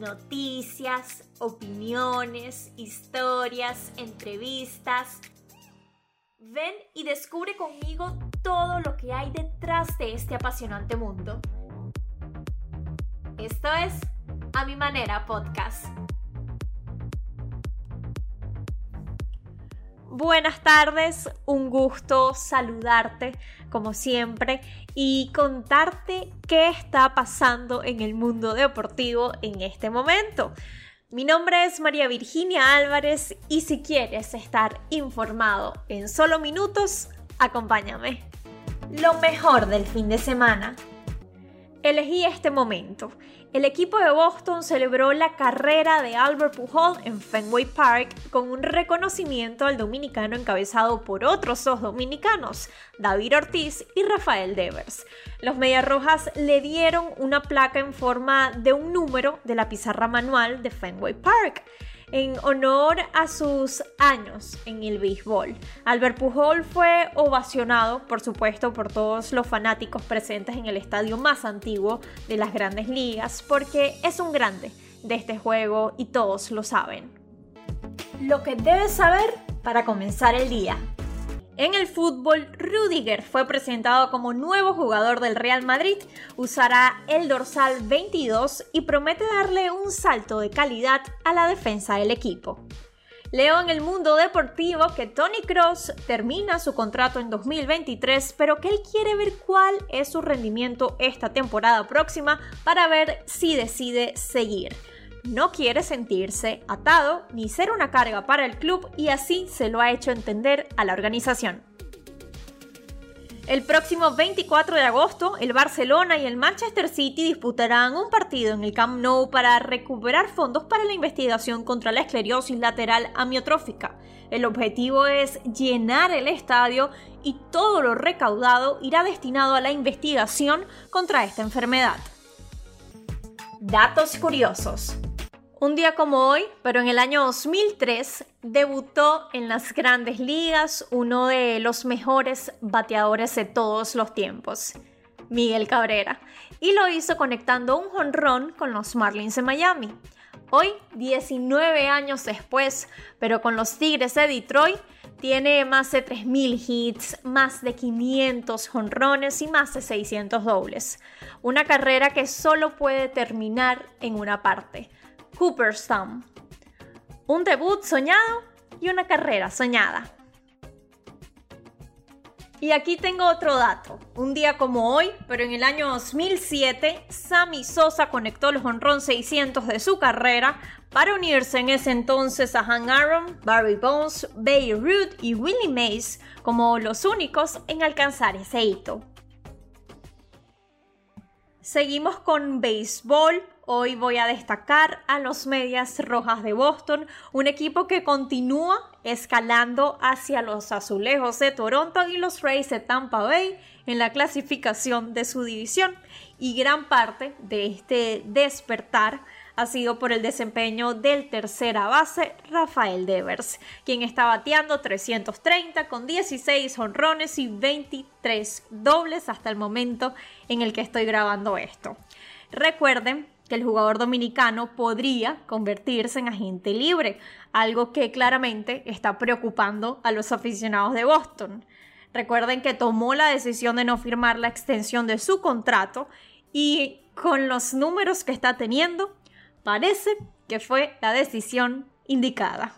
noticias, opiniones, historias, entrevistas. Ven y descubre conmigo todo lo que hay detrás de este apasionante mundo. Esto es A Mi Manera Podcast. Buenas tardes, un gusto saludarte como siempre y contarte qué está pasando en el mundo deportivo en este momento. Mi nombre es María Virginia Álvarez y si quieres estar informado en solo minutos, acompáñame. Lo mejor del fin de semana. Elegí este momento el equipo de Boston celebró la carrera de Albert Pujol en Fenway Park con un reconocimiento al dominicano encabezado por otros dos dominicanos, David Ortiz y Rafael Devers. Los Mediarrojas le dieron una placa en forma de un número de la pizarra manual de Fenway Park en honor a sus años en el béisbol. Albert Pujol fue ovacionado, por supuesto, por todos los fanáticos presentes en el estadio más antiguo de las grandes ligas, porque es un grande de este juego y todos lo saben. Lo que debes saber para comenzar el día. En el fútbol, Rudiger fue presentado como nuevo jugador del Real Madrid, usará el dorsal 22 y promete darle un salto de calidad a la defensa del equipo. Leo en el mundo deportivo que Tony Cross termina su contrato en 2023, pero que él quiere ver cuál es su rendimiento esta temporada próxima para ver si decide seguir no quiere sentirse atado ni ser una carga para el club y así se lo ha hecho entender a la organización. El próximo 24 de agosto, el Barcelona y el Manchester City disputarán un partido en el Camp Nou para recuperar fondos para la investigación contra la esclerosis lateral amiotrófica. El objetivo es llenar el estadio y todo lo recaudado irá destinado a la investigación contra esta enfermedad. Datos curiosos. Un día como hoy, pero en el año 2003, debutó en las grandes ligas uno de los mejores bateadores de todos los tiempos, Miguel Cabrera, y lo hizo conectando un jonrón con los Marlins de Miami. Hoy, 19 años después, pero con los Tigres de Detroit, tiene más de 3.000 hits, más de 500 jonrones y más de 600 dobles. Una carrera que solo puede terminar en una parte Cooperstown. Un debut soñado y una carrera soñada. Y aquí tengo otro dato. Un día como hoy, pero en el año 2007, Sammy Sosa conectó los honrón 600 de su carrera para unirse en ese entonces a Han Aaron, Barry Bones, Bay Ruth y Willie Mays como los únicos en alcanzar ese hito. Seguimos con béisbol. Hoy voy a destacar a los Medias Rojas de Boston, un equipo que continúa escalando hacia los Azulejos de Toronto y los Rays de Tampa Bay en la clasificación de su división. Y gran parte de este despertar ha sido por el desempeño del tercera base Rafael Devers, quien está bateando 330 con 16 honrones y 23 dobles hasta el momento en el que estoy grabando esto. Recuerden que el jugador dominicano podría convertirse en agente libre, algo que claramente está preocupando a los aficionados de Boston. Recuerden que tomó la decisión de no firmar la extensión de su contrato y con los números que está teniendo, Parece que fue la decisión indicada.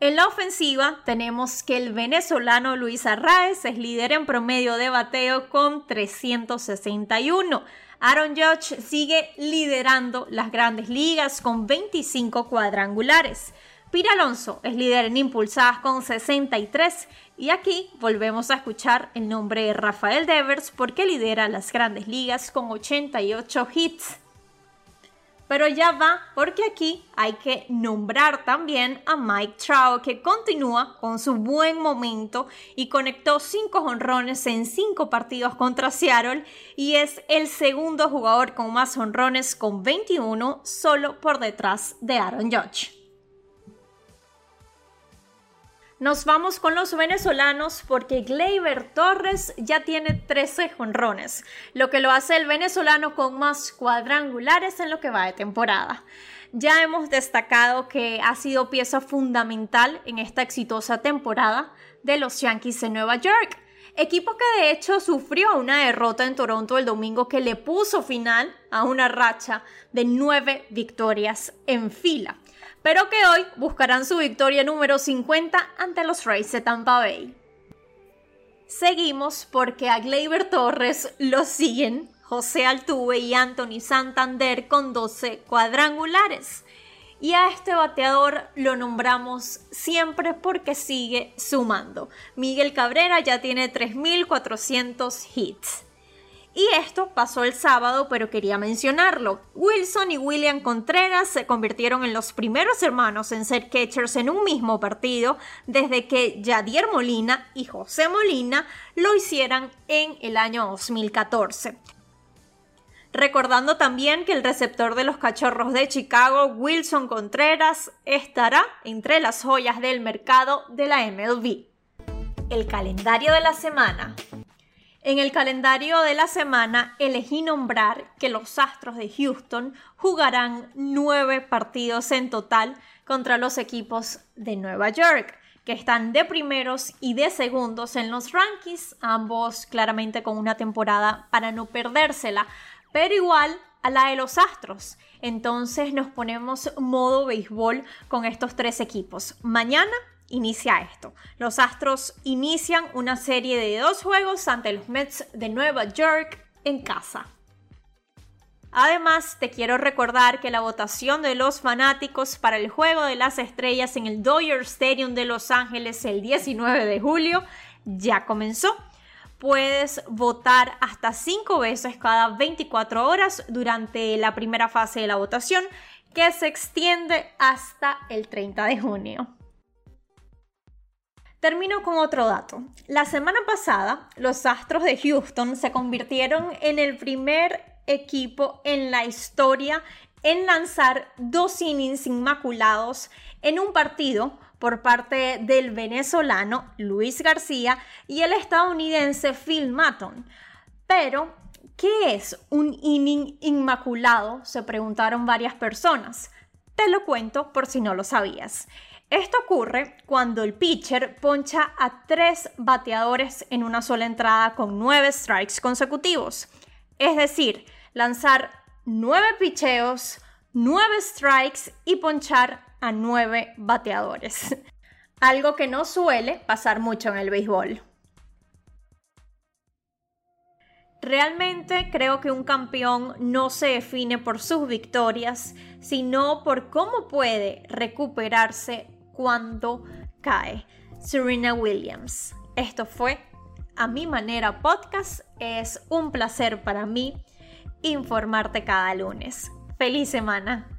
En la ofensiva tenemos que el venezolano Luis Arraez es líder en promedio de bateo con 361. Aaron Judge sigue liderando las grandes ligas con 25 cuadrangulares. Pira Alonso es líder en impulsadas con 63 y aquí volvemos a escuchar el nombre de Rafael Devers porque lidera las grandes ligas con 88 hits. Pero ya va, porque aquí hay que nombrar también a Mike Trout, que continúa con su buen momento y conectó 5 honrones en 5 partidos contra Seattle y es el segundo jugador con más honrones con 21, solo por detrás de Aaron Judge. Nos vamos con los venezolanos porque Gleyber Torres ya tiene 13 jonrones, lo que lo hace el venezolano con más cuadrangulares en lo que va de temporada. Ya hemos destacado que ha sido pieza fundamental en esta exitosa temporada de los Yankees de Nueva York, equipo que de hecho sufrió una derrota en Toronto el domingo que le puso final a una racha de nueve victorias en fila pero que hoy buscarán su victoria número 50 ante los Rays de Tampa Bay. Seguimos porque a Gleyber Torres lo siguen José Altuve y Anthony Santander con 12 cuadrangulares. Y a este bateador lo nombramos siempre porque sigue sumando. Miguel Cabrera ya tiene 3.400 hits. Y esto pasó el sábado, pero quería mencionarlo. Wilson y William Contreras se convirtieron en los primeros hermanos en ser catchers en un mismo partido desde que Yadier Molina y José Molina lo hicieran en el año 2014. Recordando también que el receptor de los cachorros de Chicago, Wilson Contreras, estará entre las joyas del mercado de la MLB. El calendario de la semana. En el calendario de la semana elegí nombrar que los Astros de Houston jugarán nueve partidos en total contra los equipos de Nueva York, que están de primeros y de segundos en los rankings, ambos claramente con una temporada para no perdérsela, pero igual a la de los Astros. Entonces nos ponemos modo béisbol con estos tres equipos. Mañana inicia esto. Los Astros inician una serie de dos juegos ante los Mets de Nueva York en casa. Además, te quiero recordar que la votación de los fanáticos para el Juego de las Estrellas en el Dodger Stadium de Los Ángeles el 19 de julio ya comenzó. Puedes votar hasta cinco veces cada 24 horas durante la primera fase de la votación que se extiende hasta el 30 de junio. Termino con otro dato. La semana pasada, los Astros de Houston se convirtieron en el primer equipo en la historia en lanzar dos innings inmaculados en un partido por parte del venezolano Luis García y el estadounidense Phil Matton. Pero, ¿qué es un inning inmaculado? Se preguntaron varias personas. Te lo cuento por si no lo sabías. Esto ocurre cuando el pitcher poncha a tres bateadores en una sola entrada con nueve strikes consecutivos. Es decir, lanzar nueve picheos, nueve strikes y ponchar a nueve bateadores. Algo que no suele pasar mucho en el béisbol. Realmente creo que un campeón no se define por sus victorias, sino por cómo puede recuperarse cuando cae. Serena Williams. Esto fue A mi manera podcast. Es un placer para mí informarte cada lunes. Feliz semana.